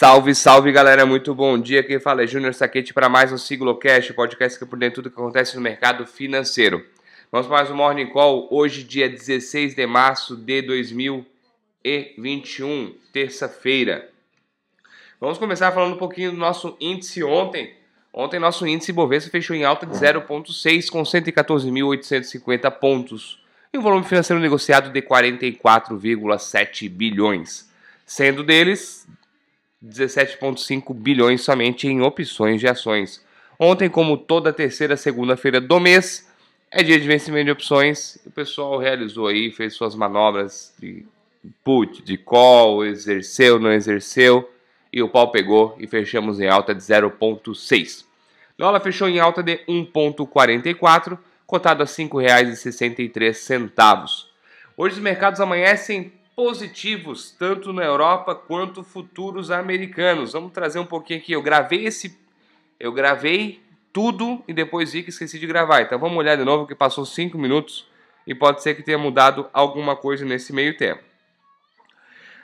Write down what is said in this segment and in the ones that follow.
Salve, salve galera, muito bom dia. Quem fala é Júnior Saquete para mais um Siglocast, podcast que é por dentro tudo que acontece no mercado financeiro. Vamos para mais um Morning Call, hoje, dia 16 de março de 2021, terça-feira. Vamos começar falando um pouquinho do nosso índice ontem. Ontem, nosso índice Bovespa fechou em alta de 0,6 com 114.850 pontos e um volume financeiro negociado de 44,7 bilhões, sendo deles 17,5 bilhões somente em opções de ações. Ontem, como toda terceira segunda-feira do mês, é dia de vencimento de opções. O pessoal realizou aí, fez suas manobras de put, de call, exerceu, não exerceu, e o pau pegou e fechamos em alta de 0,6. Dólar fechou em alta de 1,44, cotado a R$ 5,63. Hoje os mercados amanhecem positivos, tanto na Europa quanto futuros americanos. Vamos trazer um pouquinho aqui. Eu gravei esse. Eu gravei tudo e depois vi que esqueci de gravar. Então vamos olhar de novo que passou 5 minutos e pode ser que tenha mudado alguma coisa nesse meio tempo.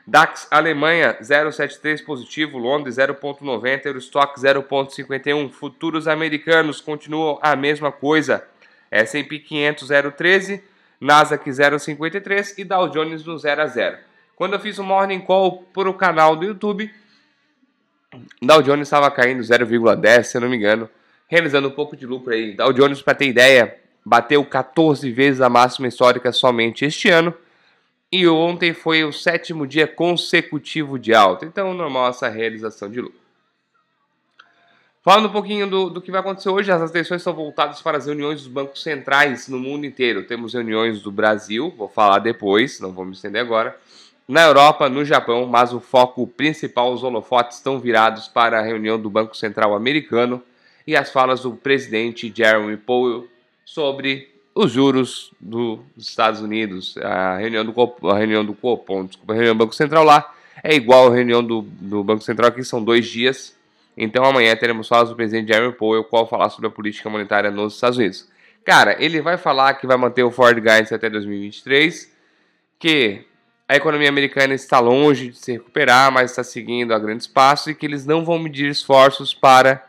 DAX Alemanha 0,73 positivo, Londres 0,90, Eurostock 0,51. Futuros americanos continuam a mesma coisa. S&P 500 0,13 Nasdaq 0,53 e Dow Jones no 0 a 0. Quando eu fiz o um Morning Call para o canal do YouTube, Dow Jones estava caindo 0,10, se eu não me engano, realizando um pouco de lucro aí. Dow Jones, para ter ideia, bateu 14 vezes a máxima histórica somente este ano. E ontem foi o sétimo dia consecutivo de alta. Então, normal essa realização de lucro. Falando um pouquinho do, do que vai acontecer hoje, as atenções são voltadas para as reuniões dos bancos centrais no mundo inteiro. Temos reuniões do Brasil, vou falar depois, não vou me estender agora. Na Europa, no Japão, mas o foco principal, os holofotes estão virados para a reunião do Banco Central americano e as falas do presidente Jeremy Powell sobre os juros dos Estados Unidos. A reunião do, a reunião do Copom, desculpa, a reunião do Banco Central lá é igual a reunião do, do Banco Central aqui, são dois dias então amanhã teremos falas do presidente Jeremy Powell, qual falar sobre a política monetária nos Estados Unidos. Cara, ele vai falar que vai manter o Ford Guidance até 2023, que a economia americana está longe de se recuperar, mas está seguindo a grandes passos e que eles não vão medir esforços para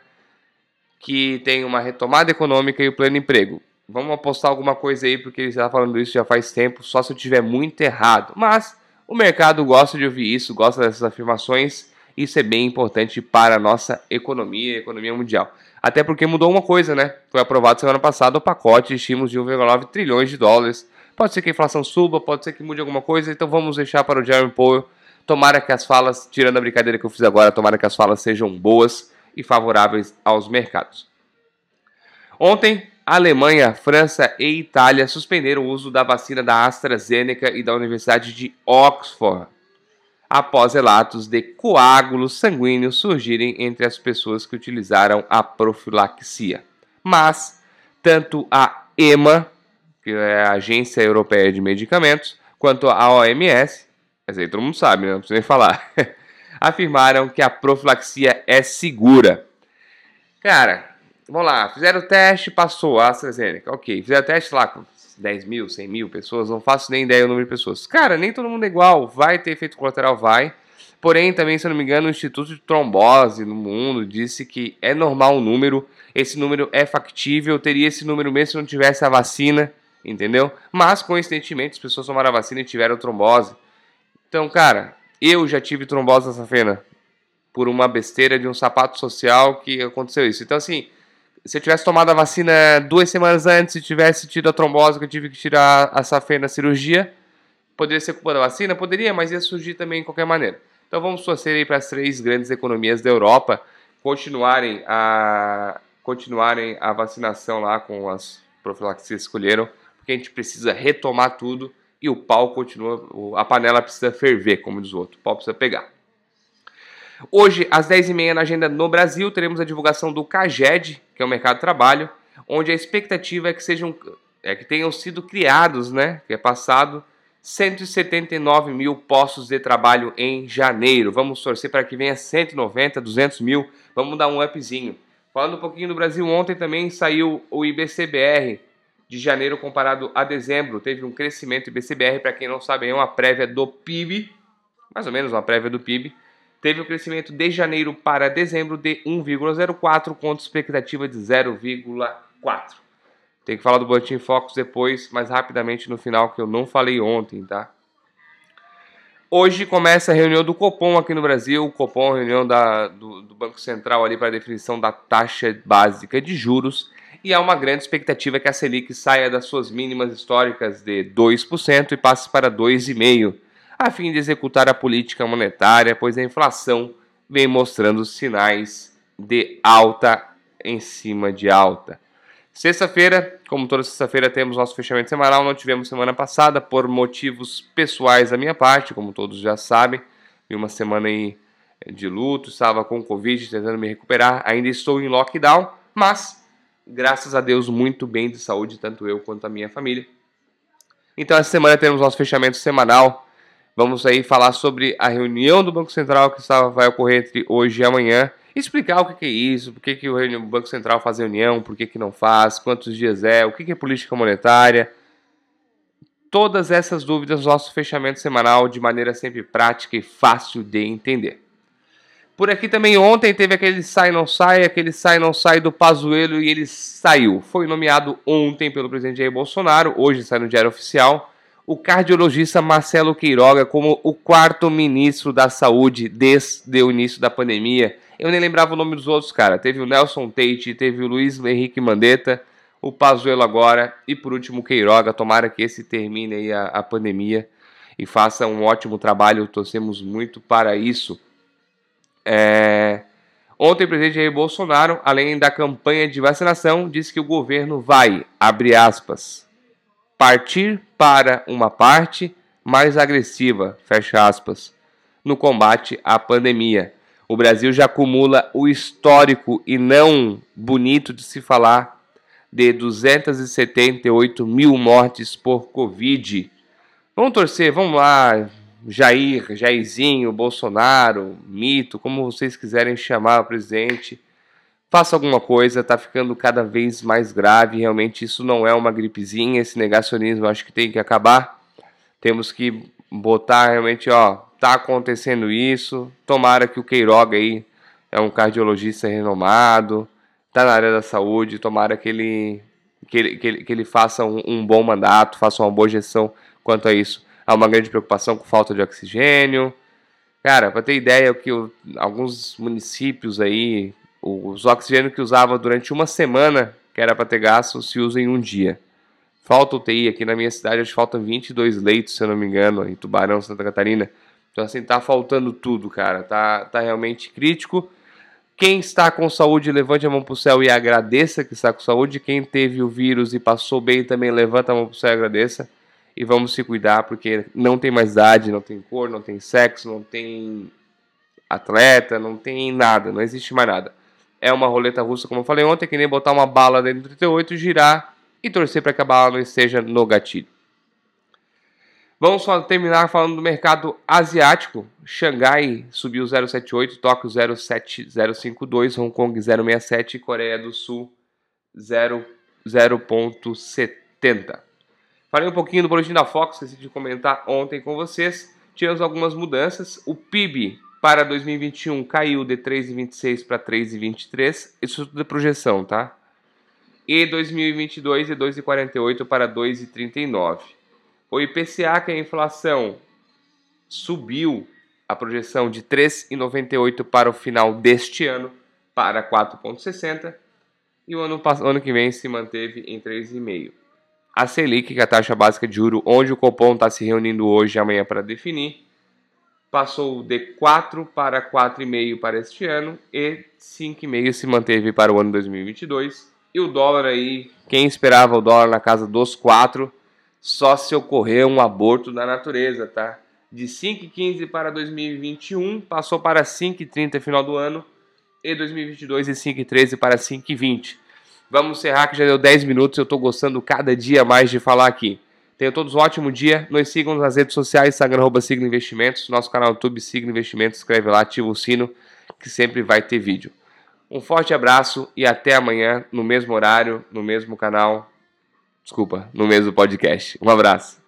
que tenha uma retomada econômica e o pleno emprego. Vamos apostar alguma coisa aí, porque ele está falando isso já faz tempo, só se eu tiver muito errado. Mas o mercado gosta de ouvir isso, gosta dessas afirmações isso é bem importante para a nossa economia, economia mundial. Até porque mudou uma coisa, né? Foi aprovado semana passada o pacote de estímulos de 1,9 trilhões de dólares. Pode ser que a inflação suba, pode ser que mude alguma coisa, então vamos deixar para o Jeremy Powell. Tomara que as falas, tirando a brincadeira que eu fiz agora, tomara que as falas sejam boas e favoráveis aos mercados. Ontem, Alemanha, França e Itália suspenderam o uso da vacina da AstraZeneca e da Universidade de Oxford após relatos de coágulos sanguíneos surgirem entre as pessoas que utilizaram a profilaxia. Mas tanto a EMA, que é a Agência Europeia de Medicamentos, quanto a OMS, mas aí todo mundo sabe, né? não precisa nem falar, afirmaram que a profilaxia é segura. Cara, vamos lá, fizeram o teste, passou a AstraZeneca, ok, fizeram o teste lá 10 mil, 100 mil pessoas, não faço nem ideia do número de pessoas. Cara, nem todo mundo é igual, vai ter efeito colateral, vai. Porém, também, se eu não me engano, o Instituto de Trombose no mundo disse que é normal o número, esse número é factível, teria esse número mesmo se não tivesse a vacina, entendeu? Mas, coincidentemente, as pessoas tomaram a vacina e tiveram trombose. Então, cara, eu já tive trombose nessa fena por uma besteira de um sapato social que aconteceu isso. Então, assim, se eu tivesse tomado a vacina duas semanas antes, se tivesse tido a trombose que eu tive que tirar a safena na cirurgia, poderia ser culpa da vacina? Poderia, mas ia surgir também de qualquer maneira. Então vamos torcer aí para as três grandes economias da Europa continuarem a, continuarem a vacinação lá com as profilaxias que escolheram, porque a gente precisa retomar tudo e o pau continua, a panela precisa ferver, como diz o outro, o pau precisa pegar. Hoje, às 10h30 na agenda no Brasil, teremos a divulgação do CAGED, que é o mercado de trabalho, onde a expectativa é que sejam é que tenham sido criados, né, que é passado 179 mil postos de trabalho em janeiro. Vamos torcer para que venha 190, 200 mil. Vamos dar um upzinho. Falando um pouquinho do Brasil, ontem também saiu o IBCBR de janeiro comparado a dezembro. Teve um crescimento IBCBR, para quem não sabe, é uma prévia do PIB, mais ou menos uma prévia do PIB teve o um crescimento de janeiro para dezembro de 1,04 contra expectativa de 0,4. Tem que falar do Boletim Focus depois, mais rapidamente no final, que eu não falei ontem, tá? Hoje começa a reunião do Copom aqui no Brasil. O Copom, reunião da, do, do Banco Central ali para definição da taxa básica de juros. E há uma grande expectativa que a Selic saia das suas mínimas históricas de 2% e passe para 2,5%, a fim de executar a política monetária, pois a inflação vem mostrando sinais de alta em cima de alta. Sexta-feira, como toda sexta-feira, temos nosso fechamento semanal. Não tivemos semana passada por motivos pessoais da minha parte, como todos já sabem. Vi uma semana aí de luto, estava com Covid, tentando me recuperar. Ainda estou em lockdown, mas graças a Deus, muito bem de saúde, tanto eu quanto a minha família. Então, essa semana temos nosso fechamento semanal. Vamos aí falar sobre a reunião do Banco Central que vai ocorrer entre hoje e amanhã explicar o que é isso, por que, que o Banco Central faz reunião, por que, que não faz, quantos dias é, o que é política monetária. Todas essas dúvidas no nosso fechamento semanal de maneira sempre prática e fácil de entender. Por aqui também ontem teve aquele sai não sai, aquele sai não sai do Pazuello e ele saiu. Foi nomeado ontem pelo presidente Jair Bolsonaro, hoje sai no Diário Oficial, o cardiologista Marcelo Queiroga como o quarto ministro da Saúde desde o início da pandemia eu nem lembrava o nome dos outros, cara. Teve o Nelson Tate, teve o Luiz Henrique Mandetta, o Pazuello agora e por último o Queiroga. Tomara que esse termine aí a, a pandemia e faça um ótimo trabalho. Torcemos muito para isso. É... Ontem o presidente Jair Bolsonaro, além da campanha de vacinação, disse que o governo vai, abre aspas, partir para uma parte mais agressiva, fecha aspas, no combate à pandemia o Brasil já acumula o histórico e não bonito de se falar de 278 mil mortes por Covid. Vamos torcer, vamos lá, Jair, Jairzinho, Bolsonaro, Mito, como vocês quiserem chamar o presidente. Faça alguma coisa, está ficando cada vez mais grave. Realmente, isso não é uma gripezinha. Esse negacionismo acho que tem que acabar. Temos que botar realmente, ó, tá acontecendo isso. Tomara que o Queiroga aí é um cardiologista renomado, tá na área da saúde, tomara que ele que ele, que ele, que ele faça um, um, bom mandato, faça uma boa gestão quanto a isso. Há uma grande preocupação com falta de oxigênio. Cara, para ter ideia, que o, alguns municípios aí, os oxigênio que usava durante uma semana, que era para ter gasto, se usa em um dia. Falta UTI aqui na minha cidade, acho que faltam 22 leitos, se eu não me engano, em Tubarão, Santa Catarina. Então, assim, tá faltando tudo, cara. Tá, tá realmente crítico. Quem está com saúde, levante a mão pro céu e agradeça que está com saúde. Quem teve o vírus e passou bem também, levanta a mão pro céu e agradeça. E vamos se cuidar, porque não tem mais idade, não tem cor, não tem sexo, não tem atleta, não tem nada, não existe mais nada. É uma roleta russa, como eu falei ontem, que nem botar uma bala dentro do 38, girar e torcer para que a bala não esteja no gatilho. Vamos terminar falando do mercado asiático. Xangai subiu 0,78, Tóquio 0,7052, Hong Kong 0,67 e Coreia do Sul 0,70. Falei um pouquinho do boletim da Fox, esqueci de comentar ontem com vocês. Tivemos algumas mudanças. O PIB para 2021 caiu de 3,26 para 3,23. Isso tudo é projeção, tá? E 2022 de 2,48 para 2,39. O IPCA, que é a inflação, subiu a projeção de 3,98 para o final deste ano para 4,60 e o ano, ano que vem se manteve em 3,5. A Selic, que é a taxa básica de juro, onde o Copom está se reunindo hoje e amanhã para definir, passou de 4 para 4,5 para este ano e 5,5 se manteve para o ano 2022. E o dólar aí, quem esperava o dólar na casa dos 4, só se ocorrer um aborto da natureza, tá? De 5,15 para 2021, passou para 5,30 final do ano, e 2022 de 5,13 para 5,20. Vamos encerrar que já deu 10 minutos, eu estou gostando cada dia mais de falar aqui. Tenham todos um ótimo dia. Nos sigam nas redes sociais, Instagram, arroba Sigla Investimentos, nosso canal YouTube Sigla Investimentos, escreve lá, ativa o sino, que sempre vai ter vídeo. Um forte abraço e até amanhã, no mesmo horário, no mesmo canal. Desculpa, no mesmo podcast. Um abraço.